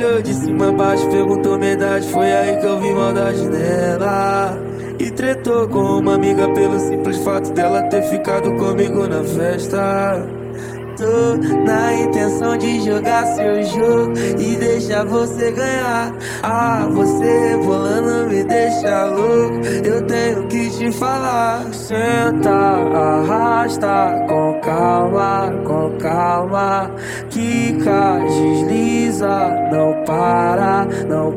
olhou de cima a baixo, perguntou minha idade. Foi aí que eu vi maldade nela. E tretou com uma amiga pelo simples fato dela ter ficado comigo na festa. Tô na intenção de jogar seu jogo e deixar você ganhar. Ah, você rebolando me deixa louco. Eu tenho que te falar. Senta, arrasta com calma, com calma. Quica, desliza, não para, não